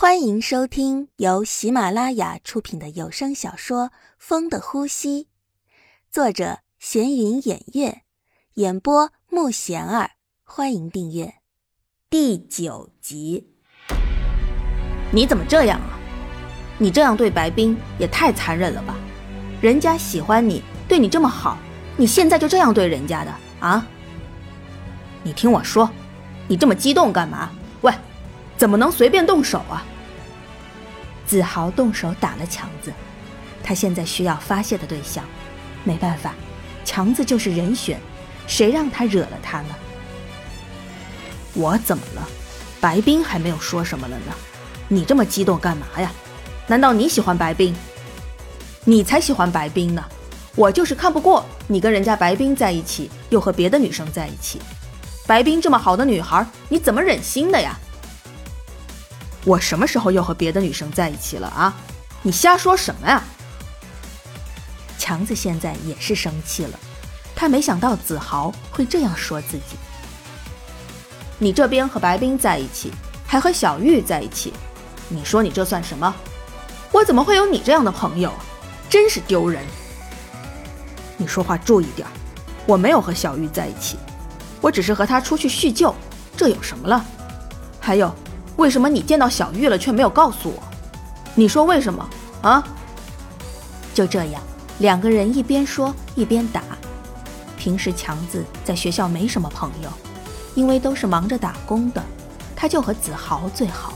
欢迎收听由喜马拉雅出品的有声小说《风的呼吸》，作者闲云掩月，演播木贤儿。欢迎订阅第九集。你怎么这样啊？你这样对白冰也太残忍了吧！人家喜欢你，对你这么好，你现在就这样对人家的啊？你听我说，你这么激动干嘛？喂！怎么能随便动手啊？子豪动手打了强子，他现在需要发泄的对象，没办法，强子就是人选，谁让他惹了他呢？我怎么了？白冰还没有说什么了呢，你这么激动干嘛呀？难道你喜欢白冰？你才喜欢白冰呢！我就是看不过你跟人家白冰在一起，又和别的女生在一起。白冰这么好的女孩，你怎么忍心的呀？我什么时候又和别的女生在一起了啊？你瞎说什么呀？强子现在也是生气了，他没想到子豪会这样说自己。你这边和白冰在一起，还和小玉在一起，你说你这算什么？我怎么会有你这样的朋友？真是丢人！你说话注意点，我没有和小玉在一起，我只是和她出去叙旧，这有什么了？还有。为什么你见到小玉了却没有告诉我？你说为什么啊？就这样，两个人一边说一边打。平时强子在学校没什么朋友，因为都是忙着打工的，他就和子豪最好。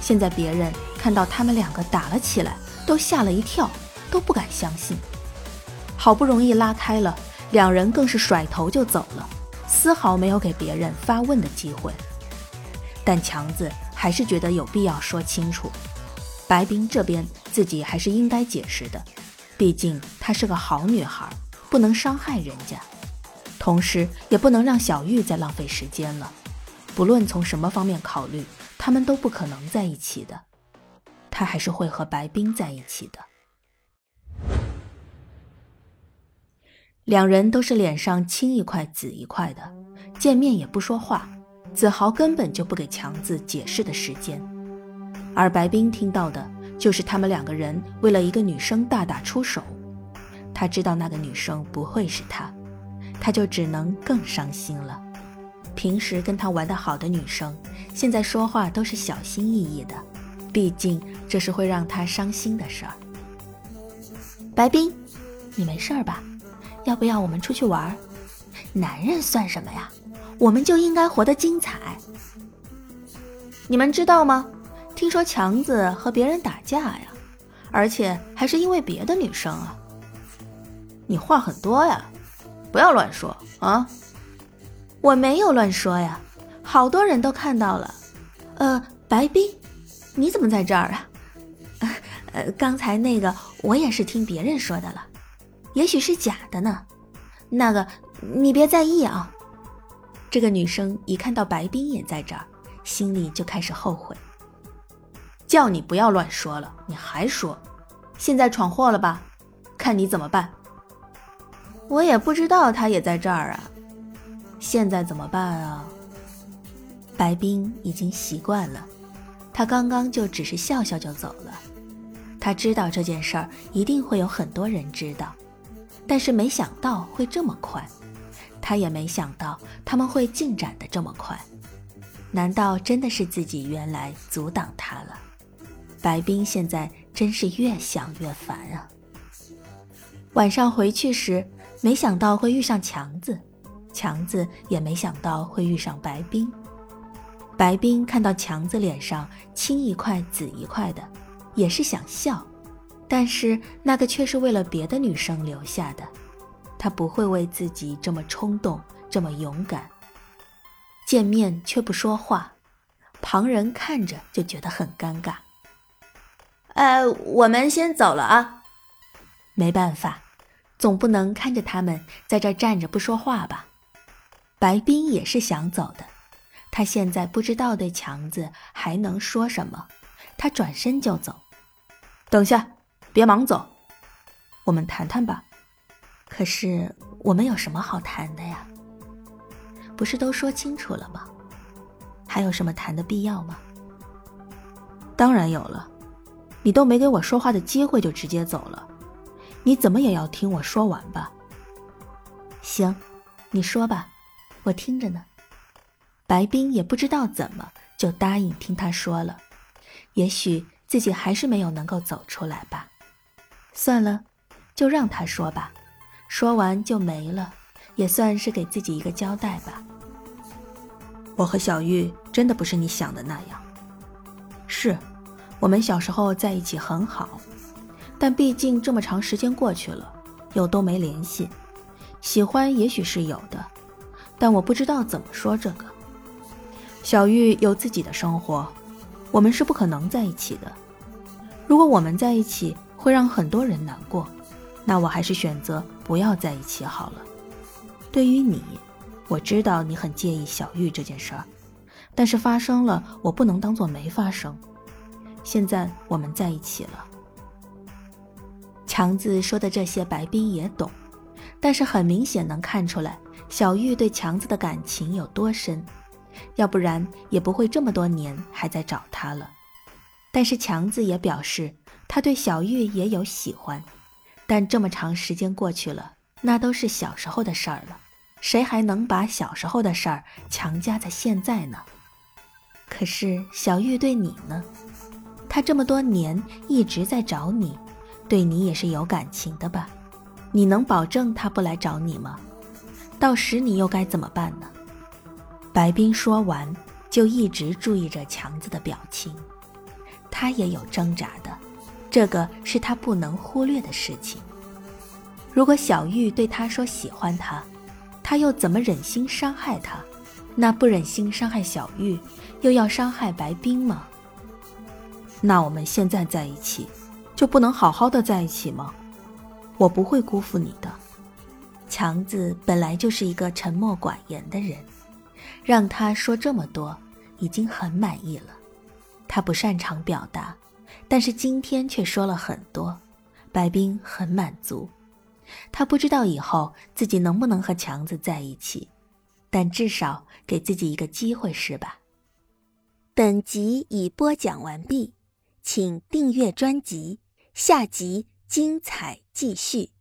现在别人看到他们两个打了起来，都吓了一跳，都不敢相信。好不容易拉开了，两人更是甩头就走了，丝毫没有给别人发问的机会。但强子。还是觉得有必要说清楚，白冰这边自己还是应该解释的，毕竟她是个好女孩，不能伤害人家，同时也不能让小玉再浪费时间了。不论从什么方面考虑，他们都不可能在一起的，他还是会和白冰在一起的。两人都是脸上青一块紫一块的，见面也不说话。子豪根本就不给强子解释的时间，而白冰听到的就是他们两个人为了一个女生大打出手。他知道那个女生不会是他，他就只能更伤心了。平时跟他玩的好的女生，现在说话都是小心翼翼的，毕竟这是会让他伤心的事儿。白冰，你没事吧？要不要我们出去玩？男人算什么呀？我们就应该活得精彩。你们知道吗？听说强子和别人打架呀，而且还是因为别的女生啊。你话很多呀，不要乱说啊！我没有乱说呀，好多人都看到了。呃，白冰，你怎么在这儿啊？呃，刚才那个我也是听别人说的了，也许是假的呢。那个你别在意啊。这个女生一看到白冰也在这儿，心里就开始后悔。叫你不要乱说了，你还说，现在闯祸了吧？看你怎么办。我也不知道他也在这儿啊，现在怎么办啊？白冰已经习惯了，他刚刚就只是笑笑就走了。他知道这件事儿一定会有很多人知道，但是没想到会这么快。他也没想到他们会进展的这么快，难道真的是自己原来阻挡他了？白冰现在真是越想越烦啊！晚上回去时，没想到会遇上强子，强子也没想到会遇上白冰。白冰看到强子脸上青一块紫一块的，也是想笑，但是那个却是为了别的女生留下的。他不会为自己这么冲动、这么勇敢。见面却不说话，旁人看着就觉得很尴尬。呃，我们先走了啊。没办法，总不能看着他们在这站着不说话吧？白冰也是想走的，他现在不知道对强子还能说什么，他转身就走。等下，别忙走，我们谈谈吧。可是我们有什么好谈的呀？不是都说清楚了吗？还有什么谈的必要吗？当然有了，你都没给我说话的机会就直接走了，你怎么也要听我说完吧？行，你说吧，我听着呢。白冰也不知道怎么就答应听他说了，也许自己还是没有能够走出来吧。算了，就让他说吧，说完就没了，也算是给自己一个交代吧。我和小玉真的不是你想的那样。是，我们小时候在一起很好，但毕竟这么长时间过去了，又都没联系。喜欢也许是有的，但我不知道怎么说这个。小玉有自己的生活，我们是不可能在一起的。如果我们在一起会让很多人难过，那我还是选择不要在一起好了。对于你，我知道你很介意小玉这件事儿，但是发生了，我不能当做没发生。现在我们在一起了。强子说的这些，白冰也懂。但是很明显能看出来，小玉对强子的感情有多深，要不然也不会这么多年还在找他了。但是强子也表示，他对小玉也有喜欢，但这么长时间过去了，那都是小时候的事儿了，谁还能把小时候的事儿强加在现在呢？可是小玉对你呢？他这么多年一直在找你，对你也是有感情的吧？你能保证他不来找你吗？到时你又该怎么办呢？白冰说完，就一直注意着强子的表情。他也有挣扎的，这个是他不能忽略的事情。如果小玉对他说喜欢他，他又怎么忍心伤害他？那不忍心伤害小玉，又要伤害白冰吗？那我们现在在一起，就不能好好的在一起吗？我不会辜负你的。强子本来就是一个沉默寡言的人，让他说这么多，已经很满意了。他不擅长表达，但是今天却说了很多，白冰很满足。他不知道以后自己能不能和强子在一起，但至少给自己一个机会，是吧？本集已播讲完毕，请订阅专辑，下集精彩。继续。